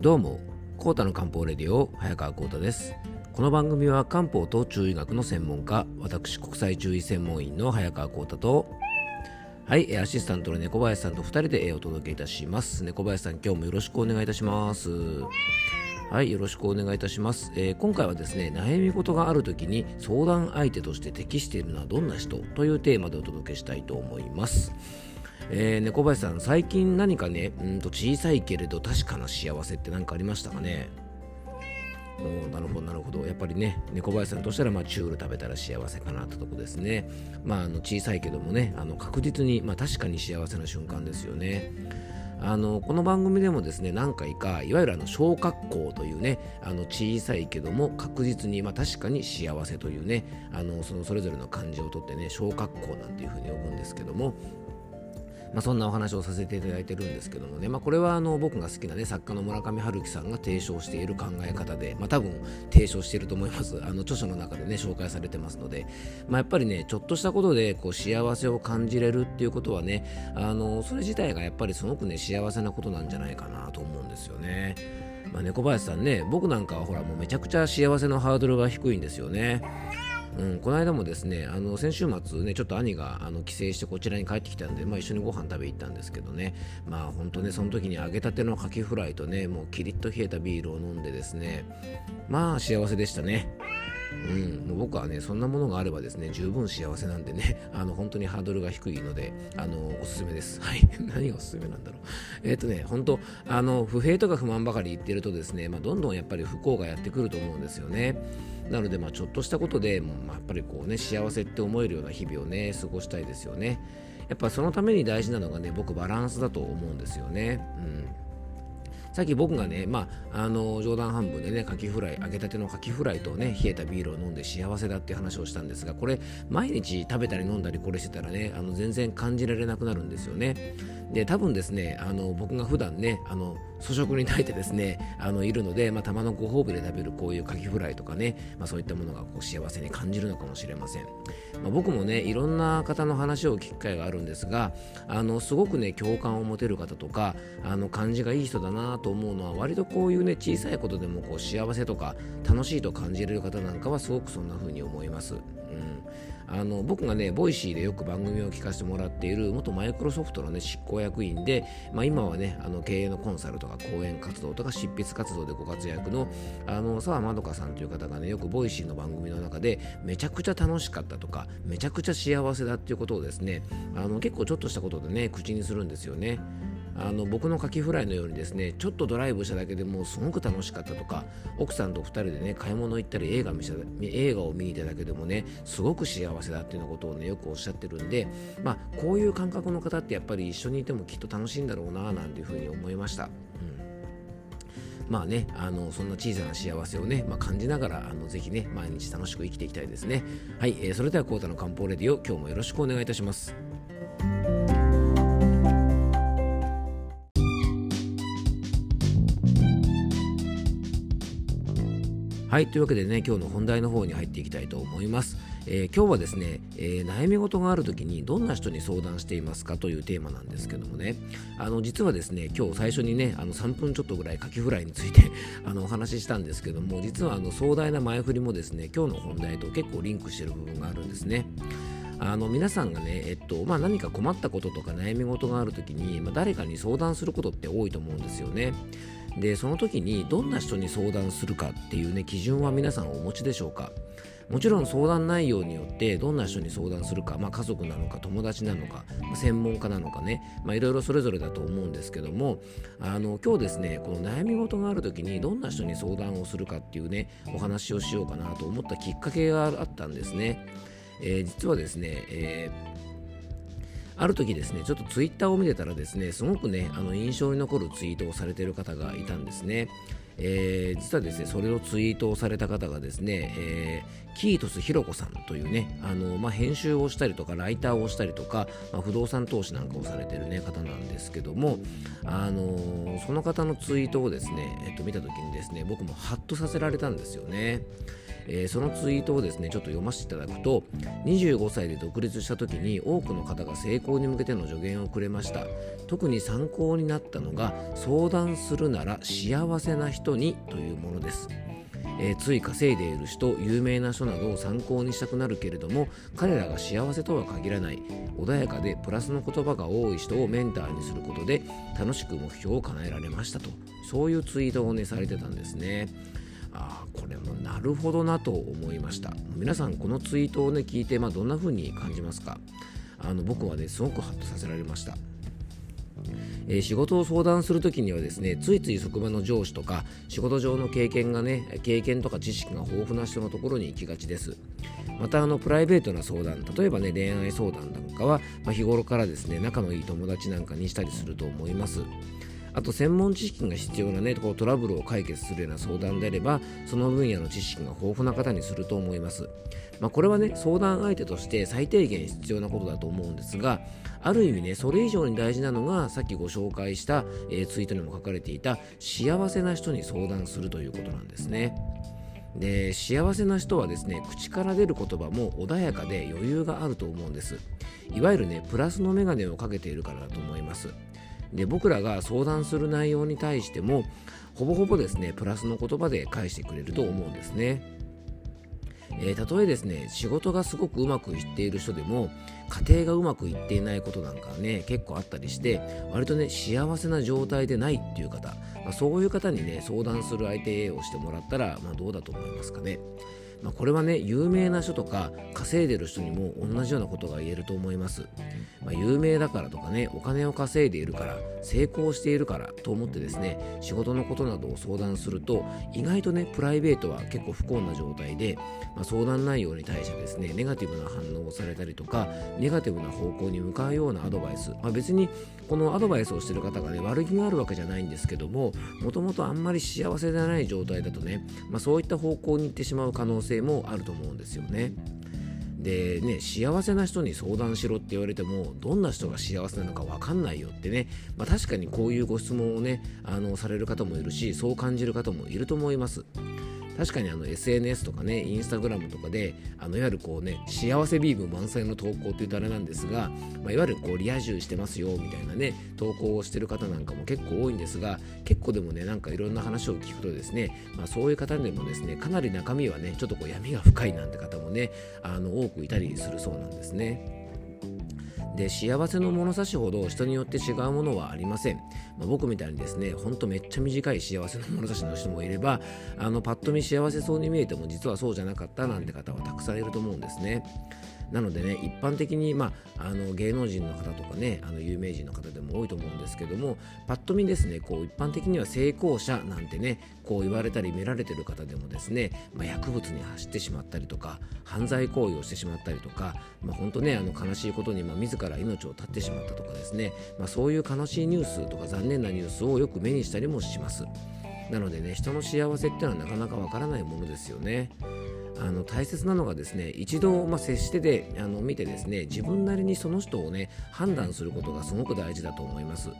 どうも、コータの漢方レディオ早川コータです。この番組は漢方と中医学の専門家、私国際中医専門医の早川コータと、はい、アシスタントの猫林さんと2人でお届けいたします。猫林さん、今日もよろしくお願いいたします。はい、よろしくお願いいたします。えー今回はですね、悩み事があるときに相談相手として適しているのはどんな人というテーマでお届けしたいと思います。えー、猫林さん、最近何かね、うんと小さいけれど確かな幸せって何かありましたかね？おなるほどなるほど。やっぱりね猫林さんとしたらまあチュール食べたら幸せかなってとこですね。まああの小さいけどもねあの確実にまあ確かに幸せな瞬間ですよね。あのこの番組でもですね何回かいわゆるあの小格好というねあの小さいけども確実にまあ確かに幸せというねあのそのそれぞれの漢字を取ってね小格好なんていうふうに呼ぶんですけどもまあ、そんなお話をさせていただいてるんですけどもね、まあ、これはあの僕が好きな、ね、作家の村上春樹さんが提唱している考え方で、まあ、多分提唱していると思いますあの著書の中でね紹介されてますので、まあ、やっぱりねちょっとしたことでこう幸せを感じれるっていうことはねあのそれ自体がやっぱりすごくね幸せなことなんじゃないかなと思うんですよね。まあ、猫林さんね僕なんかはほらもうめちゃくちゃ幸せのハードルが低いんですよね。うん、この間もですねあの先週末ねちょっと兄があの帰省してこちらに帰ってきたんで、まあ、一緒にご飯食べ行ったんですけどねまあ本当ねその時に揚げたてのカキフライとねもうキリッと冷えたビールを飲んでですねまあ幸せでしたね。うん、もう僕はねそんなものがあればですね十分幸せなんでね あの本当にハードルが低いのであのおすすめです。はい。何がおすすめなんだろう。えっ、とね本当あの不平とか不満ばかり言ってるとですね、まあ、どんどんやっぱり不幸がやってくると思うんですよね。なのでまあちょっとしたことでもうまやっぱりこうね幸せって思えるような日々をね過ごしたいですよね。やっぱそのために大事なのがね僕バランスだと思うんですよね。うん。さっき僕がね、まあ、あの冗談半分でね、カキフライ、揚げたてのカキフライとね、冷えたビールを飲んで幸せだっていう話をしたんですが、これ、毎日食べたり飲んだりこれしてたらね、あの全然感じられなくなるんですよね。で、多分ですね、あの僕が普段ね、あの粗食に耐えてですね、あのいるので、まあ、たまのご褒美で食べるこういうカキフライとかね、まあ、そういったものがこう幸せに感じるのかもしれません。まあ、僕もね、いろんな方の話を聞く機会があるんですが、あのすごくね、共感を持てる方とか、あの感じがいい人だなと思うのは、割とこういうね、小さいことでもこう幸せとか楽しいと感じれる方なんかはすごくそんな風に思います。うんあの僕がね、 Voicy でよく番組を聞かせてもらっている元マイクロソフトの、ね、執行役員で、まあ、今はね、あの経営のコンサルとか講演活動とか執筆活動でご活躍のあの澤まどかさんという方がね、よく Voicy の番組の中でめちゃくちゃ楽しかったとか、めちゃくちゃ幸せだっていうことをですね、あの結構ちょっとしたことでね、口にするんですよね。あの僕のカキフライのようにですねちょっとドライブしただけでもうすごく楽しかったとか奥さんと2人でね買い物行ったり映画見せ映画を見に行っただけでもねすごく幸せだっていうようなことをねよくおっしゃってるんでまあこういう感覚の方ってやっぱり一緒にいてもきっと楽しいんだろうななんていうふうに思いました。うんまあね、あのそんな小さな幸せをね、まあ、感じながらあのぜひね毎日楽しく生きていきたいですね。はい、えーそれではコータの漢方レディオ今日もよろしくお願いいたします。はい、というわけでね、今日の本題の方に入っていきたいと思います。えー今日はですね、えー悩み事があるときにどんな人に相談していますか？というテーマなんですけどもね、あの実はですね、今日最初にね、あの3分ちょっとぐらいカキフライについて あのお話ししたんですけども、実はあの壮大な前振りもですね、今日の本題と結構リンクしている部分があるんですね。あの皆さんがね、えっとまあ、何か困ったこととか悩み事があるときに、まあ、誰かに相談することって多いと思うんですよね。でその時にどんな人に相談するかっていうね基準は皆さんお持ちでしょうか？もちろん相談内容によってどんな人に相談するか、まあ、家族なのか友達なのか専門家なのかねいろいろそれぞれだと思うんですけどもあの今日ですねこの悩み事がある時にどんな人に相談をするかっていうねお話をしようかなと思ったきっかけがあったんですね、えー実はですね、えーある時ですね、ちょっとツイッターを見てたらですね、すごくね、あの印象に残るツイートをされている方がいたんですね。えー実はですね、それをツイートをされた方がですね、えーキートスひろこさんというね、あのまあ、編集をしたりとか、ライターをしたりとか、まあ、不動産投資なんかをされている、ね、方なんですけども、あのその方のツイートをですね、えっと、見た時にですね、僕もハッとさせられたんですよね。えー、そのツイートをですねちょっと読ませていただくと25歳で独立した時に多くの方が成功に向けての助言をくれました。特に参考になったのが相談するなら幸せな人にというものです。えー、つい稼いでいる人有名な人などを参考にしたくなるけれども彼らが幸せとは限らない。穏やかでプラスの言葉が多い人をメンターにすることで楽しく目標を叶えられましたと。そういうツイートをねされてたんですね。あこれもなるほどなと思いました。皆さんこのツイートをね聞いて、まあ、どんな風に感じますか？あの僕はねすごくハッとさせられました。えー、仕事を相談するときにはですねついつい職場の上司とか仕事上の経験がね経験とか知識が豊富な人のところに行きがちです。またあのプライベートな相談例えばね恋愛相談なんかは、まあ、日頃からですね仲のいい友達なんかにしたりすると思います。あと専門知識が必要なねこうトラブルを解決するような相談であればその分野の知識が豊富な方にすると思います。まあ、これはね相談相手として最低限必要なことだと思うんですがある意味ねそれ以上に大事なのがさっきご紹介した、えー、ツイートにも書かれていた幸せな人に相談するということなんですね。で幸せな人はですね口から出る言葉も穏やかで余裕があると思うんです。いわゆるねプラスの眼鏡をかけているからだと思います。で僕らが相談する内容に対してもほぼほぼですねプラスの言葉で返してくれると思うんですねえー、たとえですね仕事がすごくうまくいっている人でも家庭がうまくいっていないことなんかね結構あったりして割とね幸せな状態でないっていう方、まあ、そういう方にね相談する相手をしてもらったら、まあ、どうだと思いますかね。まあ、これはね有名な人とか稼いでる人にも同じようなことが言えると思います、まあ、有名だからとかねお金を稼いでいるから成功しているからと思ってですね仕事のことなどを相談すると意外とねプライベートは結構不幸な状態で、まあ、相談内容に対してですねネガティブな反応をされたりとかネガティブな方向に向かうようなアドバイス、まあ、別にこのアドバイスをしてる方がね悪気があるわけじゃないんですけどももともとあんまり幸せではない状態だとね、まあ、そういった方向に行ってしまう可能性もあると思うんですよね。でね幸せな人に相談しろって言われてもどんな人が幸せなのか分かんないよってね、まあ、確かにこういうご質問をねあのされる方もいるしそう感じる方もいると思います確かにあの SNS とかねインスタグラムとかであのいわゆるこうね幸せビーム満載の投稿っていうとあれなんですが、まあ、いわゆるこうリア充してますよみたいなね投稿をしてる方なんかも結構多いんですが結構でもねなんかいろんな話を聞くとですね、まあ、そういう方でもですねかなり中身はねちょっとこう闇が深いなんて方もねあの多くいたりするそうなんですね。で幸せの物差しほど人によって違うものはありません、まあ、僕みたいにですねほんとめっちゃ短い幸せの物差しの人もいればあのパッと見幸せそうに見えても実はそうじゃなかったなんて方はたくさんいると思うんですね。なのでね一般的に、まあ、あの芸能人の方とかねあの有名人の方でも多いと思うんですけどもパッと見ですねこう一般的には成功者なんてねこう言われたり見られてる方でもですね、まあ、薬物に走ってしまったりとか犯罪行為をしてしまったりとか、まあ、本当ねあの悲しいことに、まあ、自ら命を絶ってしまったとかですね、まあ、そういう悲しいニュースとか残念なニュースをよく目にしたりもします。なのでね人の幸せっていうのはなかなかわからないものですよね。あの大切なのがですね一度、まあ、接してであの見てですね自分なりにその人をね判断することがすごく大事だと思います。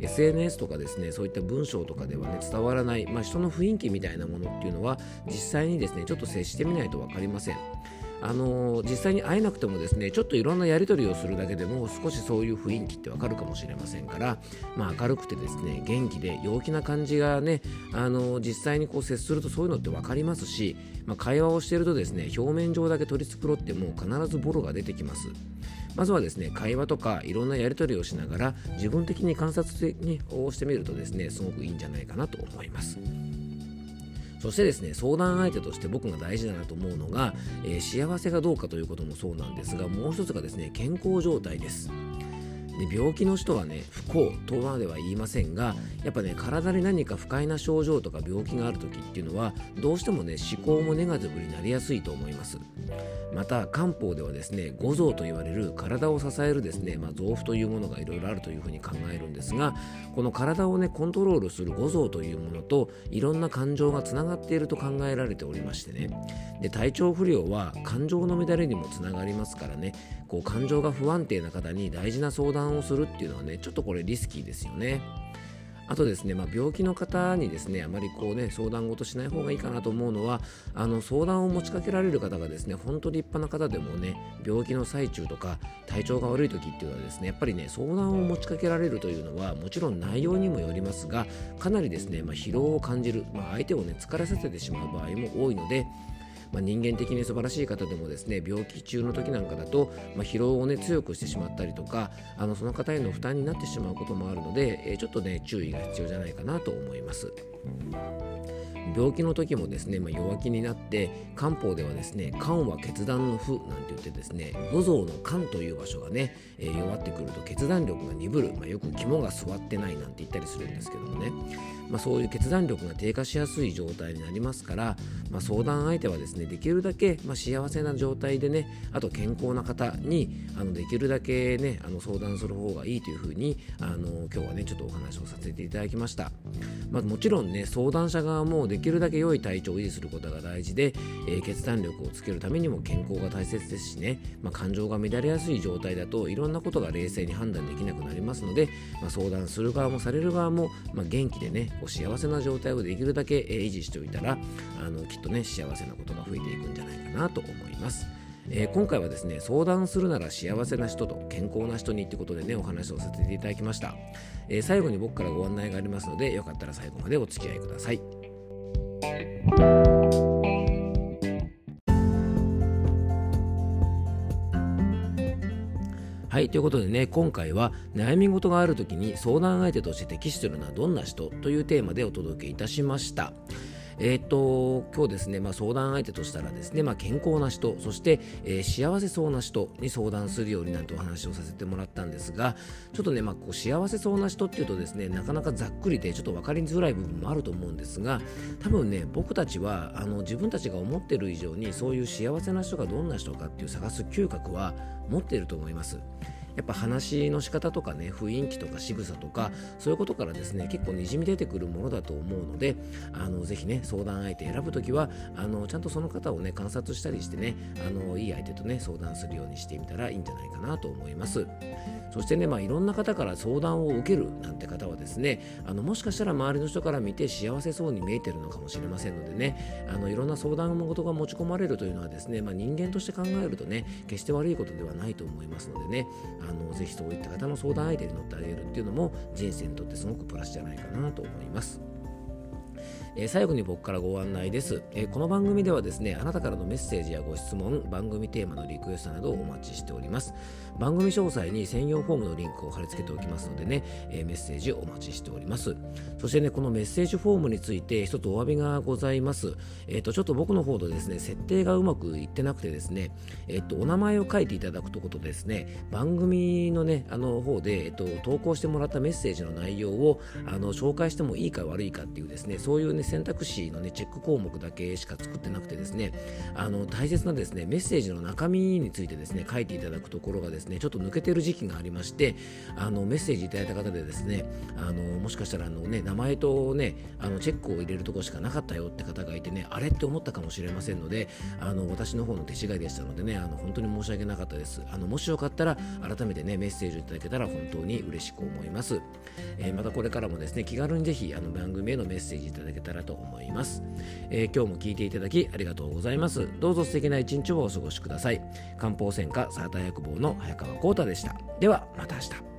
SNS とかですねそういった文章とかではね伝わらない、まあ、人の雰囲気みたいなものっていうのは実際にですねちょっと接してみないと分かりません。あの実際に会えなくてもですねちょっといろんなやり取りをするだけでも少しそういう雰囲気ってわかるかもしれませんから、まあ、明るくてですね元気で陽気な感じがねあの実際にこう接するとそういうのって分かりますし、まあ、会話をしているとですね表面上だけ取り繕っても必ずボロが出てきますまずはですね会話とかいろんなやり取りをしながら自分的に観察をしてみるとですねすごくいいんじゃないかなと思います。そしてですね相談相手として僕が大事だなと思うのが、えー、幸せがどうかということもそうなんですがもう一つがですね健康状態です。で病気の人はね不幸とまでは言いませんがやっぱね体に何か不快な症状とか病気がある時っていうのはどうしてもね思考もネガティブになりやすいと思います。また漢方ではですね五臓と言われる体を支えるですね、まあ、臓腑というものがいろいろあるというふうに考えるんですがこの体をねコントロールする五臓というものといろんな感情がつながっていると考えられておりましてね。で体調不良は感情の乱れにもつながりますからね。こう感情が不安定な方に大事な相談ををするっていうのはねちょっとこれリスキーですよね。あとですね、まあ、病気の方にですねあまりこうね相談事しない方がいいかなと思うのはあの相談を持ちかけられる方がですね本当に立派な方でもね病気の最中とか体調が悪い時っていうのはですねやっぱりね相談を持ちかけられるというのはもちろん内容にもよりますがかなりですね、まあ、疲労を感じる、まあ、相手をね疲れさせてしまう場合も多いのでまあ、人間的に素晴らしい方でもですね病気中の時なんかだと、まあ、疲労をね強くしてしまったりとかあのその方への負担になってしまうこともあるので、えー、ちょっとね注意が必要じゃないかなと思います。病気の時もですね、まあ、弱気になって漢方ではですね肝は決断の負なんて言ってですね五臓の肝という場所がね、えー、弱ってくると決断力が鈍る、まあ、よく肝が座ってないなんて言ったりするんですけどもね、まあ、そういう決断力が低下しやすい状態になりますから、ま、相談相手はですねできるだけ、ま、幸せな状態でねあと健康な方にあのできるだけねあの相談する方がいいというふうにあの今日はねちょっとお話をさせていただきました、ま、もちろんね相談者側もできるだけ良い体調を維持することが大事で、えー、決断力をつけるためにも健康が大切ですしね、まあ、感情が乱れやすい状態だといろんなことが冷静に判断できなくなりますので、まあ、相談する側もされる側も、まあ、元気でねこう幸せな状態をできるだけ、えー、維持しておいたらあのきっとね幸せなことが増えていくんじゃないかなと思います。えー、今回はですね相談するなら幸せな人と健康な人にってことでねお話をさせていただきました、えー、最後に僕からご案内がありますのでよかったら最後までお付き合いくださいはい、ということでね、今回は悩み事がある時に相談相手として適してるのはどんな人というテーマでお届けいたしました。えー、っと今日ですね、まあ、相談相手としたらですね、まあ、健康な人そして、えー、幸せそうな人に相談するようになんてお話をさせてもらったんですがちょっとね、まあ、こう幸せそうな人っていうとですねなかなかざっくりでちょっと分かりづらい部分もあると思うんですが多分ね僕たちはあの自分たちが思ってる以上にそういう幸せな人がどんな人かっていう探す嗅覚は持っていると思います。やっぱ話の仕方とかね雰囲気とか仕草とかそういうことからですね結構にじみ出てくるものだと思うのであのぜひね相談相手選ぶときはあのちゃんとその方をね観察したりしてねあのいい相手とね相談するようにしてみたらいいんじゃないかなと思います。そしてねまあいろんな方から相談を受けるなんて方はですねあのもしかしたら周りの人から見て幸せそうに見えてるのかもしれませんのでねあのいろんな相談事が持ち込まれるというのはですね、まあ、人間として考えるとね決して悪いことではないと思いますのでねあのぜひそういった方の相談相手に乗ってあげるっていうのも人生にとってすごくプラスじゃないかなと思います。えー、最後に僕からご案内です、えー、この番組ではですねあなたからのメッセージやご質問番組テーマのリクエストなどをお待ちしております。番組詳細に専用フォームのリンクを貼り付けておきますのでね、え、メッセージお待ちしております。そしてねこのメッセージフォームについて一つお詫びがございます。えっ、とちょっと僕の方でですね設定がうまくいってなくてですねえっ、とお名前を書いていただくとことですね番組のねあの方でえっ、と投稿してもらったメッセージの内容をあの紹介してもいいか悪いかっていうですねそういうねね、選択肢のね、チェック項目だけしか作ってなくてですね、あの、大切なですね、メッセージの中身についてですね、書いていただくところがですね、ちょっと抜けてる時期がありまして、あの、メッセージいただいた方でですね、あの、もしかしたらあのね、名前とね、あの、チェックを入れるところしかなかったよって方がいてね、あれって思ったかもしれませんので、あの、私の方の手違いでしたのでね、あの、本当に申し訳なかったです。あの、もしよかったら、改めてね、メッセージをいただけたら本当に嬉しく思います。えー、またこれからもですね、気軽にぜひ、あの、番組へのメッセージいただけたらと思います。。えー、今日も聞いていただきありがとうございます。どうぞ素敵な一日をお過ごしください。漢方専科サーター役房の早川浩太でした。ではまた明日。